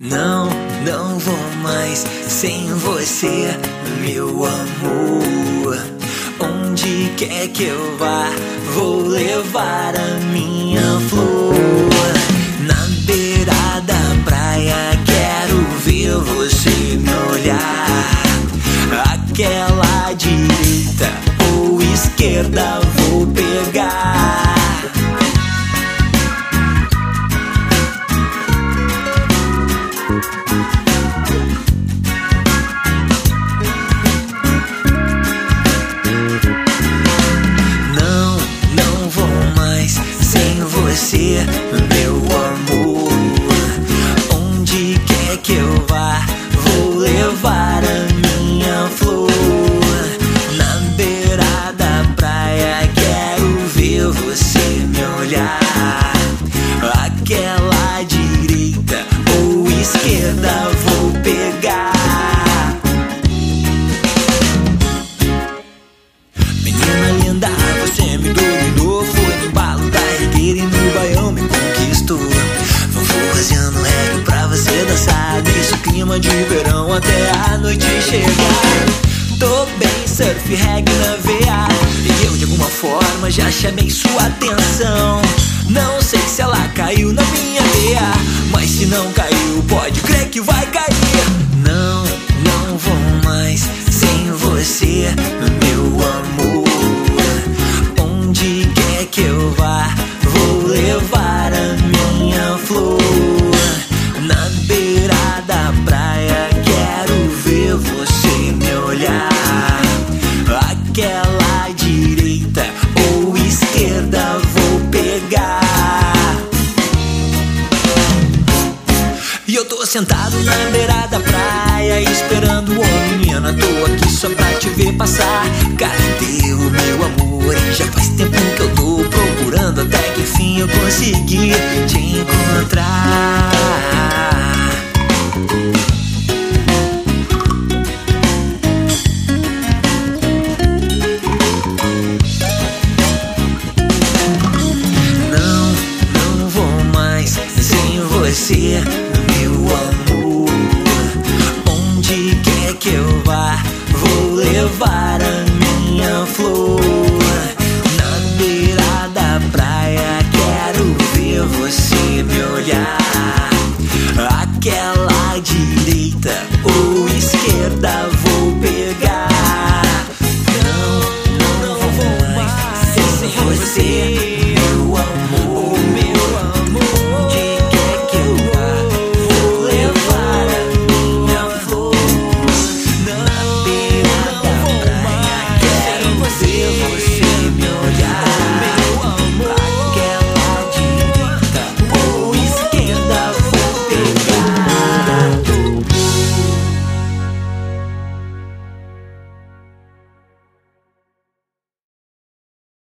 Não, não vou mais sem você, meu amor. Onde quer que eu vá, vou levar a minha flor. Na beira da praia, quero ver você me olhar. Aquela direita ou esquerda, De verão até a noite chegar. Tô bem, surf, reggae na veia E eu de alguma forma já chamei sua atenção. Não sei se ela caiu na minha veia Mas se não caiu, pode crer que vai cair. Não, não vou mais sem você, meu amor. Sentado na beira da praia Esperando o menina Tô aqui só pra te ver passar. Cadê o meu amor? Já faz tempo que eu tô procurando Até que enfim eu consegui te encontrar. Não, não vou mais sem você, É que eu vá, vou levar a minha flor. Na beira da praia, quero ver você me olhar. Aquela direita ou esquerda, vou pegar. Não, não, não vou mais sem você.